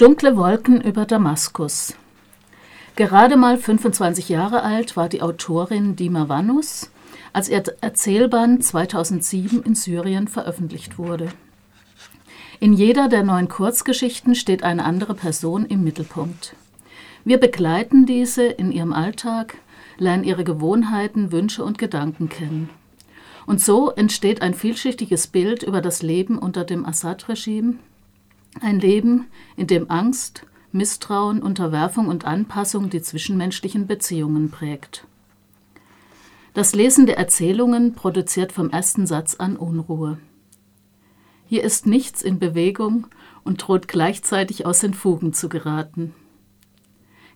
Dunkle Wolken über Damaskus. Gerade mal 25 Jahre alt war die Autorin Dima Vanus, als ihr Erzählband 2007 in Syrien veröffentlicht wurde. In jeder der neun Kurzgeschichten steht eine andere Person im Mittelpunkt. Wir begleiten diese in ihrem Alltag, lernen ihre Gewohnheiten, Wünsche und Gedanken kennen. Und so entsteht ein vielschichtiges Bild über das Leben unter dem Assad-Regime, ein Leben, in dem Angst, Misstrauen, Unterwerfung und Anpassung die zwischenmenschlichen Beziehungen prägt. Das Lesen der Erzählungen produziert vom ersten Satz an Unruhe. Hier ist nichts in Bewegung und droht gleichzeitig aus den Fugen zu geraten.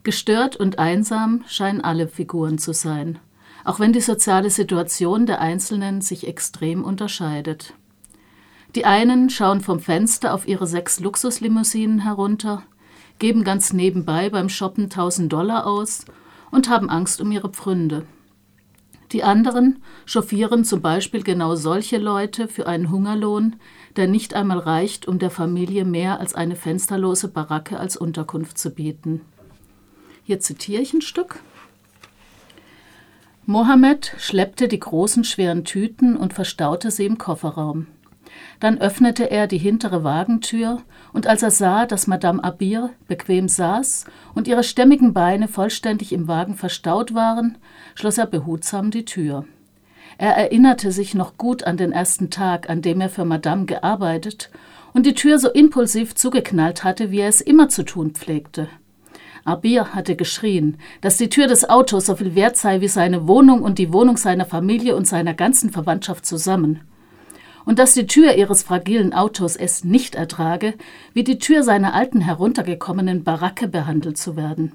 Gestört und einsam scheinen alle Figuren zu sein, auch wenn die soziale Situation der Einzelnen sich extrem unterscheidet. Die einen schauen vom Fenster auf ihre sechs Luxuslimousinen herunter, geben ganz nebenbei beim Shoppen 1000 Dollar aus und haben Angst um ihre Pfründe. Die anderen chauffieren zum Beispiel genau solche Leute für einen Hungerlohn, der nicht einmal reicht, um der Familie mehr als eine fensterlose Baracke als Unterkunft zu bieten. Hier zitiere ich ein Stück. Mohammed schleppte die großen schweren Tüten und verstaute sie im Kofferraum. Dann öffnete er die hintere Wagentür, und als er sah, dass Madame Abir bequem saß und ihre stämmigen Beine vollständig im Wagen verstaut waren, schloss er behutsam die Tür. Er erinnerte sich noch gut an den ersten Tag, an dem er für Madame gearbeitet und die Tür so impulsiv zugeknallt hatte, wie er es immer zu tun pflegte. Abir hatte geschrien, dass die Tür des Autos so viel wert sei wie seine Wohnung und die Wohnung seiner Familie und seiner ganzen Verwandtschaft zusammen und dass die Tür ihres fragilen Autos es nicht ertrage, wie die Tür seiner alten heruntergekommenen Baracke behandelt zu werden.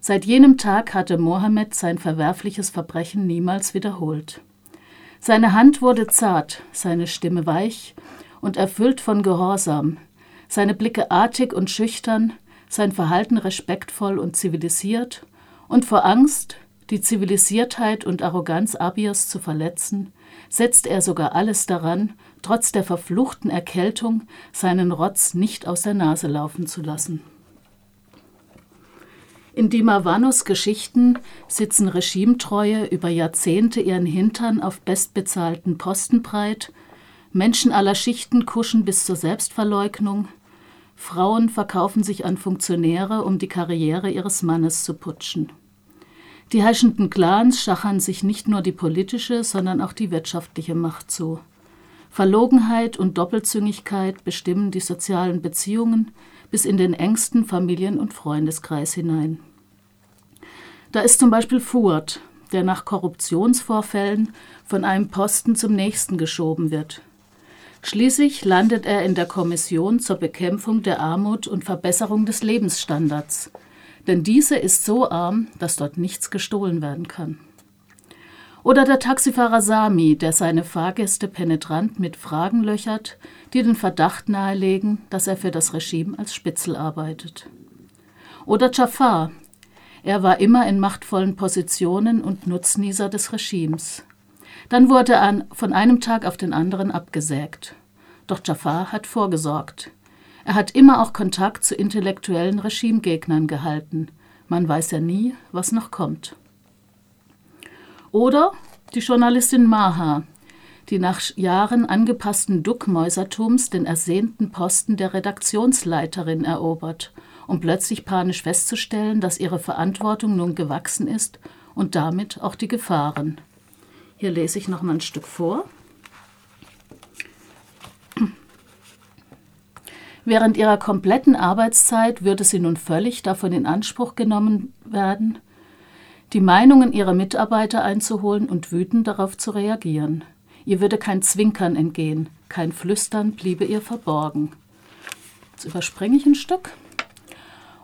Seit jenem Tag hatte Mohammed sein verwerfliches Verbrechen niemals wiederholt. Seine Hand wurde zart, seine Stimme weich und erfüllt von Gehorsam, seine Blicke artig und schüchtern, sein Verhalten respektvoll und zivilisiert, und vor Angst, die Zivilisiertheit und Arroganz Abias zu verletzen, setzt er sogar alles daran, trotz der verfluchten Erkältung seinen Rotz nicht aus der Nase laufen zu lassen. In Dimavanos Geschichten sitzen Regimetreue über Jahrzehnte ihren Hintern auf bestbezahlten Posten breit, Menschen aller Schichten kuschen bis zur Selbstverleugnung, Frauen verkaufen sich an Funktionäre, um die Karriere ihres Mannes zu putschen. Die herrschenden Clans schachern sich nicht nur die politische, sondern auch die wirtschaftliche Macht zu. Verlogenheit und Doppelzüngigkeit bestimmen die sozialen Beziehungen bis in den engsten Familien- und Freundeskreis hinein. Da ist zum Beispiel Fuad, der nach Korruptionsvorfällen von einem Posten zum nächsten geschoben wird. Schließlich landet er in der Kommission zur Bekämpfung der Armut und Verbesserung des Lebensstandards – denn diese ist so arm, dass dort nichts gestohlen werden kann. Oder der Taxifahrer Sami, der seine Fahrgäste penetrant mit Fragen löchert, die den Verdacht nahelegen, dass er für das Regime als Spitzel arbeitet. Oder Jafar, er war immer in machtvollen Positionen und Nutznießer des Regimes. Dann wurde er von einem Tag auf den anderen abgesägt. Doch Jafar hat vorgesorgt. Er hat immer auch Kontakt zu intellektuellen Regimegegnern gehalten. Man weiß ja nie, was noch kommt. Oder die Journalistin Maha, die nach Jahren angepassten Duckmäusertums den ersehnten Posten der Redaktionsleiterin erobert, um plötzlich panisch festzustellen, dass ihre Verantwortung nun gewachsen ist und damit auch die Gefahren. Hier lese ich noch mal ein Stück vor. Während ihrer kompletten Arbeitszeit würde sie nun völlig davon in Anspruch genommen werden, die Meinungen ihrer Mitarbeiter einzuholen und wütend darauf zu reagieren. Ihr würde kein Zwinkern entgehen, kein Flüstern bliebe ihr verborgen. Jetzt überspringe ich ein Stück.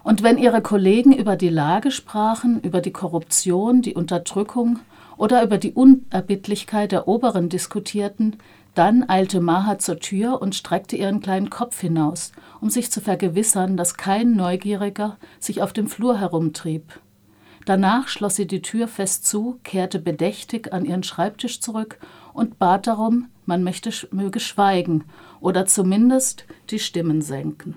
Und wenn ihre Kollegen über die Lage sprachen, über die Korruption, die Unterdrückung oder über die Unerbittlichkeit der Oberen diskutierten, dann eilte Maha zur Tür und streckte ihren kleinen Kopf hinaus, um sich zu vergewissern, dass kein Neugieriger sich auf dem Flur herumtrieb. Danach schloss sie die Tür fest zu, kehrte bedächtig an ihren Schreibtisch zurück und bat darum, man möchte, möge schweigen oder zumindest die Stimmen senken.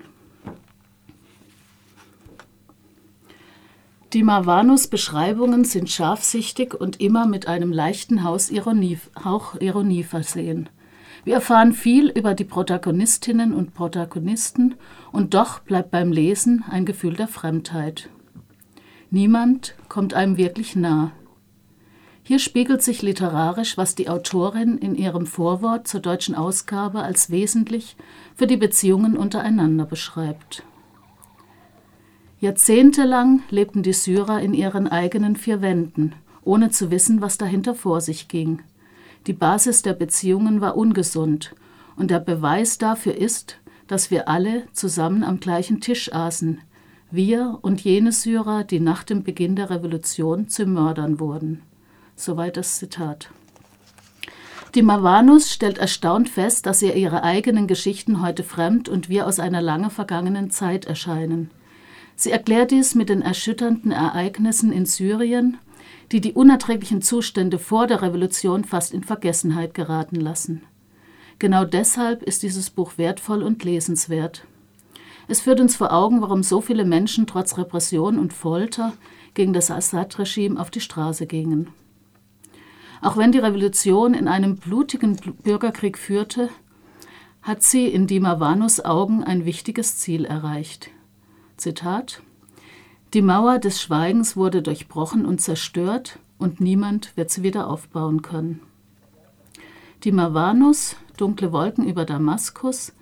Die Marvanus Beschreibungen sind scharfsichtig und immer mit einem leichten Hauch Ironie versehen. Wir erfahren viel über die Protagonistinnen und Protagonisten und doch bleibt beim Lesen ein Gefühl der Fremdheit. Niemand kommt einem wirklich nah. Hier spiegelt sich literarisch, was die Autorin in ihrem Vorwort zur deutschen Ausgabe als wesentlich für die Beziehungen untereinander beschreibt. Jahrzehntelang lebten die Syrer in ihren eigenen vier Wänden, ohne zu wissen, was dahinter vor sich ging. Die Basis der Beziehungen war ungesund, und der Beweis dafür ist, dass wir alle zusammen am gleichen Tisch aßen, wir und jene Syrer, die nach dem Beginn der Revolution zu Mördern wurden. Soweit das Zitat. Die Mavanus stellt erstaunt fest, dass ihr ihre eigenen Geschichten heute fremd und wir aus einer lange vergangenen Zeit erscheinen. Sie erklärt dies mit den erschütternden Ereignissen in Syrien, die die unerträglichen Zustände vor der Revolution fast in Vergessenheit geraten lassen. Genau deshalb ist dieses Buch wertvoll und lesenswert. Es führt uns vor Augen, warum so viele Menschen trotz Repression und Folter gegen das Assad-Regime auf die Straße gingen. Auch wenn die Revolution in einem blutigen Bürgerkrieg führte, hat sie in Dima Vanus Augen ein wichtiges Ziel erreicht. Zitat Die Mauer des Schweigens wurde durchbrochen und zerstört, und niemand wird sie wieder aufbauen können. Die Mavanus, Dunkle Wolken über Damaskus,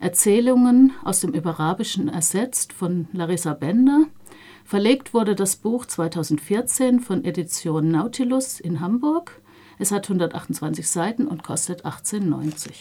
Erzählungen aus dem Überarabischen ersetzt von Larissa Bender. Verlegt wurde das Buch 2014 von Edition Nautilus in Hamburg. Es hat 128 Seiten und kostet 18,90.